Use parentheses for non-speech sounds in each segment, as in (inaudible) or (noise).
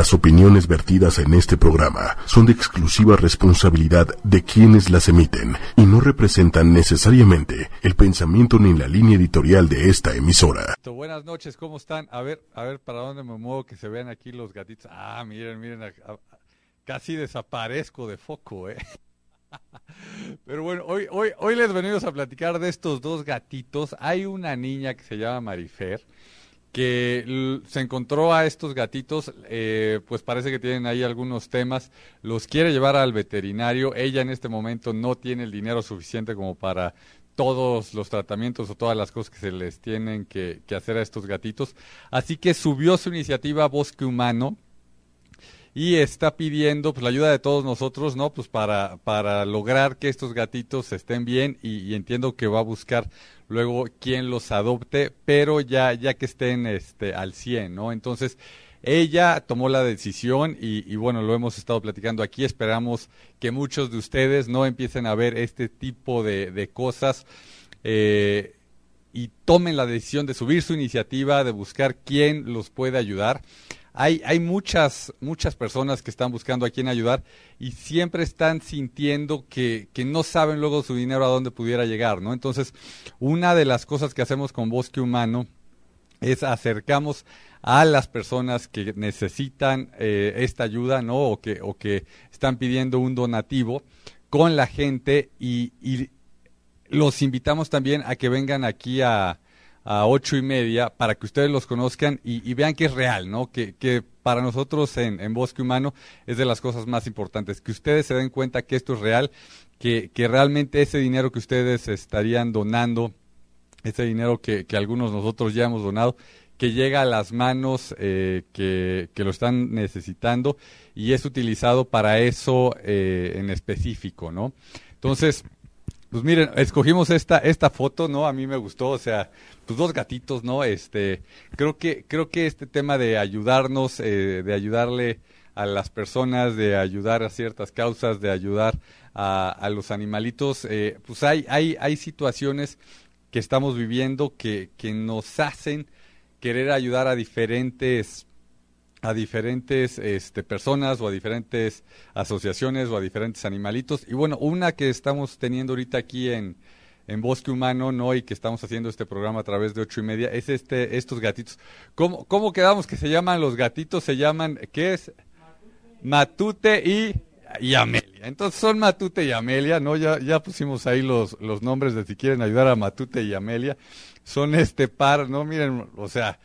Las opiniones vertidas en este programa son de exclusiva responsabilidad de quienes las emiten y no representan necesariamente el pensamiento ni la línea editorial de esta emisora. Buenas noches, ¿cómo están? A ver, a ver, ¿para dónde me muevo que se vean aquí los gatitos? Ah, miren, miren, casi desaparezco de foco, ¿eh? (laughs) Pero bueno, hoy, hoy, hoy les venimos a platicar de estos dos gatitos. Hay una niña que se llama Marifer que se encontró a estos gatitos, eh, pues parece que tienen ahí algunos temas, los quiere llevar al veterinario, ella en este momento no tiene el dinero suficiente como para todos los tratamientos o todas las cosas que se les tienen que, que hacer a estos gatitos, así que subió su iniciativa Bosque Humano, y está pidiendo pues la ayuda de todos nosotros, ¿no? Pues para, para lograr que estos gatitos estén bien y, entiendo que va a buscar luego quien los adopte, pero ya, ya que estén este, al 100, ¿no? Entonces, ella tomó la decisión y, bueno, lo hemos estado platicando aquí. Esperamos que muchos de ustedes no empiecen a ver este tipo de, de cosas eh, y tomen la decisión de subir su iniciativa, de buscar quién los puede ayudar hay, hay muchas, muchas personas que están buscando a quién ayudar y siempre están sintiendo que, que no saben luego su dinero a dónde pudiera llegar, ¿no? Entonces, una de las cosas que hacemos con Bosque Humano es acercamos a las personas que necesitan eh, esta ayuda, ¿no? O que, o que están pidiendo un donativo con la gente y, y los invitamos también a que vengan aquí a, a ocho y media para que ustedes los conozcan y, vean que es real, ¿no? Que, que para nosotros en, en, Bosque Humano es de las cosas más importantes, que ustedes se den cuenta que esto es real, que, que realmente ese dinero que ustedes estarían donando, ese dinero que, que algunos nosotros ya hemos donado, que llega a las manos eh, que, que, lo están necesitando y es utilizado para eso eh, en específico, ¿no? Entonces, pues miren, escogimos esta esta foto, ¿no? A mí me gustó, o sea, pues dos gatitos, ¿no? Este, creo que creo que este tema de ayudarnos, eh, de ayudarle a las personas, de ayudar a ciertas causas, de ayudar a, a los animalitos, eh, pues hay hay hay situaciones que estamos viviendo que que nos hacen querer ayudar a diferentes a diferentes este, personas o a diferentes asociaciones o a diferentes animalitos. Y bueno, una que estamos teniendo ahorita aquí en, en Bosque Humano, ¿no? Y que estamos haciendo este programa a través de ocho y media, es este, estos gatitos. ¿Cómo, cómo quedamos que se llaman los gatitos? Se llaman, ¿qué es? Matute, y, y Amelia. Entonces son Matute y Amelia, ¿no? Ya, ya pusimos ahí los, los nombres de si quieren ayudar a Matute y Amelia. Son este par, ¿no? Miren, o sea,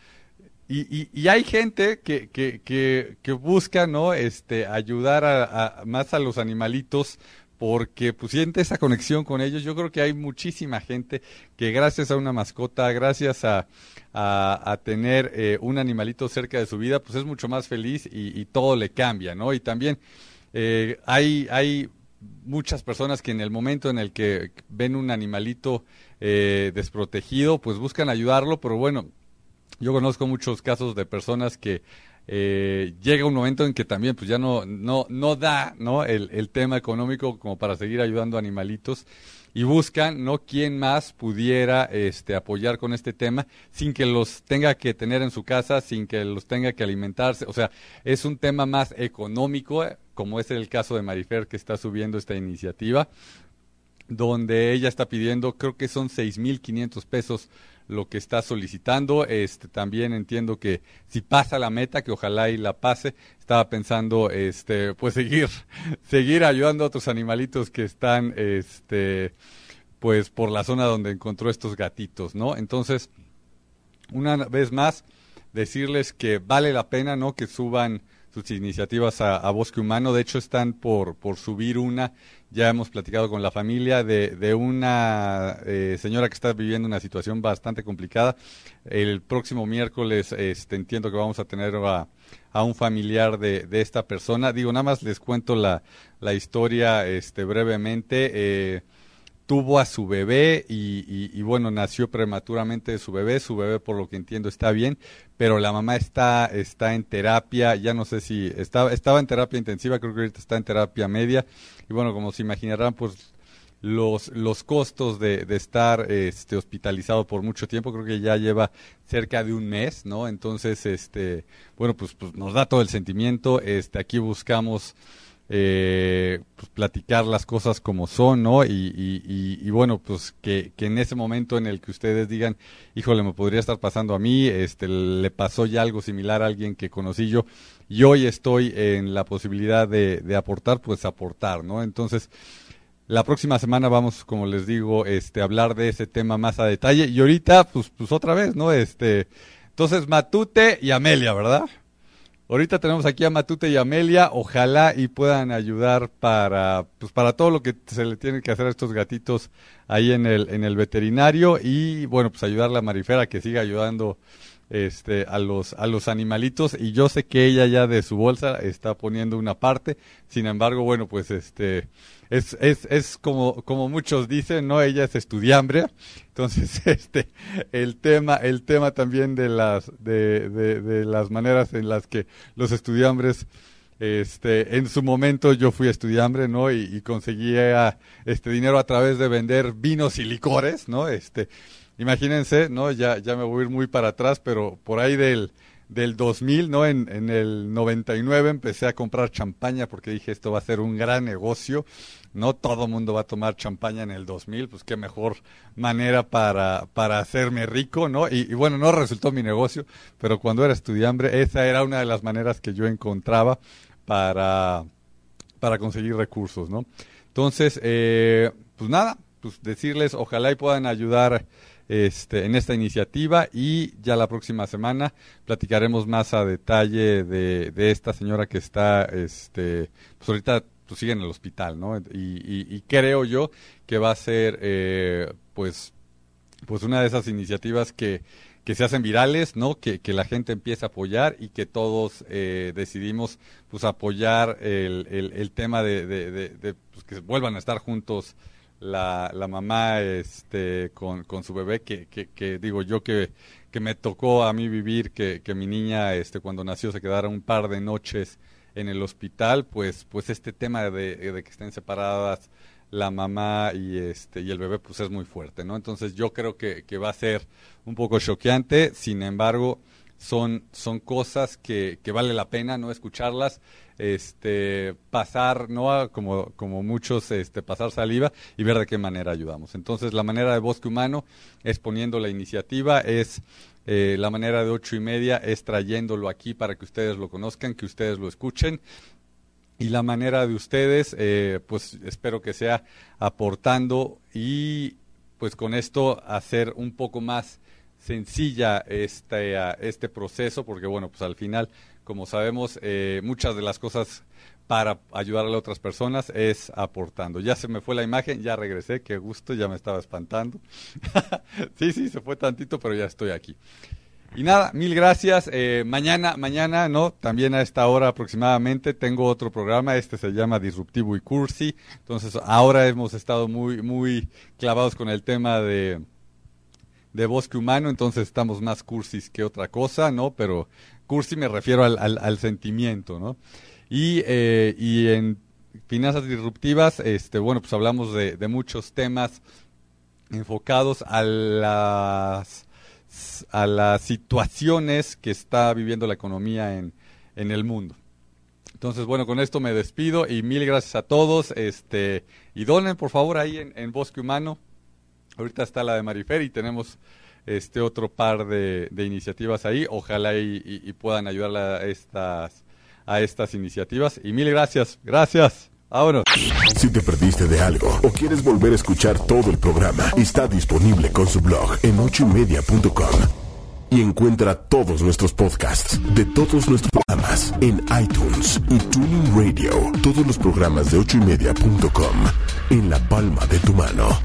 y, y, hay gente que, busca no este ayudar a, más a los animalitos porque pues siente esa conexión con ellos. Yo creo que hay muchísima gente que gracias a una mascota, gracias a, a, tener eh, un animalito cerca de su vida, pues es mucho más feliz y, y todo le cambia, ¿no? Y también eh, hay, hay muchas personas que en el momento en el que ven un animalito eh, desprotegido, pues buscan ayudarlo, pero bueno, yo conozco muchos casos de personas que eh, llega un momento en que también pues ya no no no da no el, el, tema económico como para seguir ayudando animalitos y buscan no quién más pudiera este apoyar con este tema sin que los tenga que tener en su casa sin que los tenga que alimentarse. O sea es un tema más económico como es el caso de Marifer que está subiendo esta iniciativa donde ella está pidiendo creo que son seis mil quinientos pesos lo que está solicitando. Este, también entiendo que si pasa la meta, que ojalá y la pase, estaba pensando este, pues seguir, (laughs) seguir ayudando a otros animalitos que están este, pues por la zona donde encontró estos gatitos, ¿no? Entonces, una vez más, decirles que vale la pena, ¿no? Que suban sus iniciativas a, Bosque Humano. De hecho, están por, por subir una. Ya hemos platicado con la familia de, de una eh, señora que está viviendo una situación bastante complicada. El próximo miércoles este, entiendo que vamos a tener a, a un familiar de, de, esta persona. Digo, nada más les cuento la, la historia este, brevemente. Eh, tuvo a su bebé y, bueno, nació prematuramente de su bebé, su bebé por lo que entiendo está bien, pero la mamá está, está en terapia, ya no sé si estaba, estaba en terapia intensiva, creo que ahorita está en terapia media, y bueno, como se imaginarán, pues los, los costos de, de estar este, hospitalizado por mucho tiempo, creo que ya lleva cerca de un mes, ¿no? Entonces, este, bueno, pues, pues nos da todo el sentimiento, este, aquí buscamos eh, pues, platicar las cosas como son, ¿no? Y, bueno, pues que, que, en ese momento en el que ustedes digan, híjole, me podría estar pasando a mí, este, le pasó ya algo similar a alguien que conocí yo, y hoy estoy en la posibilidad de, de aportar, pues aportar, ¿no? Entonces, la próxima semana vamos, como les digo, este, hablar de ese tema más a detalle. Y ahorita, pues, pues otra vez, ¿no? Este, entonces, Matute y Amelia, ¿verdad? Ahorita tenemos aquí a Matute y Amelia. Ojalá y puedan ayudar para, pues, para todo lo que se le tiene que hacer a estos gatitos ahí en el, en el veterinario. Y bueno, pues ayudarle a Marifera que siga ayudando este, a los, a los animalitos y yo sé que ella ya de su bolsa está poniendo una parte, sin embargo, bueno, pues este, es, es, es como, como muchos dicen, ¿no? Ella es estudiambre, entonces (laughs) este, el tema, el tema también de las, de, de, las maneras en las que los estudiambres este, en su momento yo fui estudiambre, ¿no? Y, y conseguía este dinero a través de vender vinos y licores, ¿no? Este, imagínense, ¿no? Ya, ya me voy a ir muy para atrás, pero por ahí del, del 2000, ¿no? En, en el 99 empecé a comprar champaña porque dije esto va a ser un gran negocio. No todo mundo va a tomar champaña en el 2000, pues qué mejor manera para, para hacerme rico, ¿no? Y, bueno, no resultó mi negocio, pero cuando era estudiante esa era una de las maneras que yo encontraba para, para conseguir recursos, ¿no? Entonces, eh, pues nada, pues decirles, ojalá y puedan ayudar este, en esta iniciativa y ya la próxima semana platicaremos más a detalle de, esta señora que está, este, pues ahorita pues sigue en el hospital, ¿no? Y, creo yo que va a ser, eh, pues, pues una de esas iniciativas que, se hacen virales, ¿no? Que, la gente empieza a apoyar y que todos eh, decidimos pues apoyar el, el, el tema de, de pues, que vuelvan a estar juntos la, la mamá este, con, con su bebé, que, que, digo yo que, que me tocó a mí vivir, que, que mi niña este, cuando nació se quedara un par de noches en el hospital, pues, pues este tema de, de que estén separadas la mamá y este y el bebé pues es muy fuerte, ¿no? Entonces yo creo que, que va a ser un poco choqueante, sin embargo, son, son cosas que, que vale la pena no escucharlas este pasar no como como muchos este pasar saliva y ver de qué manera ayudamos. Entonces la manera de bosque humano es poniendo la iniciativa es eh, la manera de ocho y media es trayéndolo aquí para que ustedes lo conozcan que ustedes lo escuchen. Y la manera de ustedes eh, pues espero que sea aportando y pues con esto hacer un poco más sencilla este, uh, este proceso, porque bueno, pues al final, como sabemos, eh, muchas de las cosas para ayudar a otras personas es aportando. Ya se me fue la imagen, ya regresé, qué gusto, ya me estaba espantando. (laughs) sí, sí, se fue tantito, pero ya estoy aquí. Y nada, mil gracias. Eh, mañana, mañana, ¿no? También a esta hora aproximadamente tengo otro programa. Este se llama Disruptivo y Cursi. Entonces, ahora hemos estado muy, muy clavados con el tema de, de bosque humano, entonces estamos más cursis que otra cosa, ¿no? Pero cursi me refiero al, al, sentimiento, ¿no? Y, eh, y en finanzas disruptivas, este, bueno, pues hablamos de, de muchos temas enfocados a las, a las situaciones que está viviendo la economía en, en el mundo. Entonces, bueno, con esto me despido y mil gracias a todos. Este, y donen, por favor, ahí en, en Bosque Humano. Ahorita está la de Marifer y tenemos este otro par de, iniciativas ahí. Ojalá y, puedan ayudar a estas, a estas iniciativas. Y mil gracias. Gracias. Vámonos. Si te perdiste de algo o quieres volver a escuchar todo el programa, está disponible con su blog en ochoymedia.com. Y encuentra todos nuestros podcasts de todos nuestros programas en iTunes y Tuning Radio. Todos los programas de ochoymedia.com en la palma de tu mano.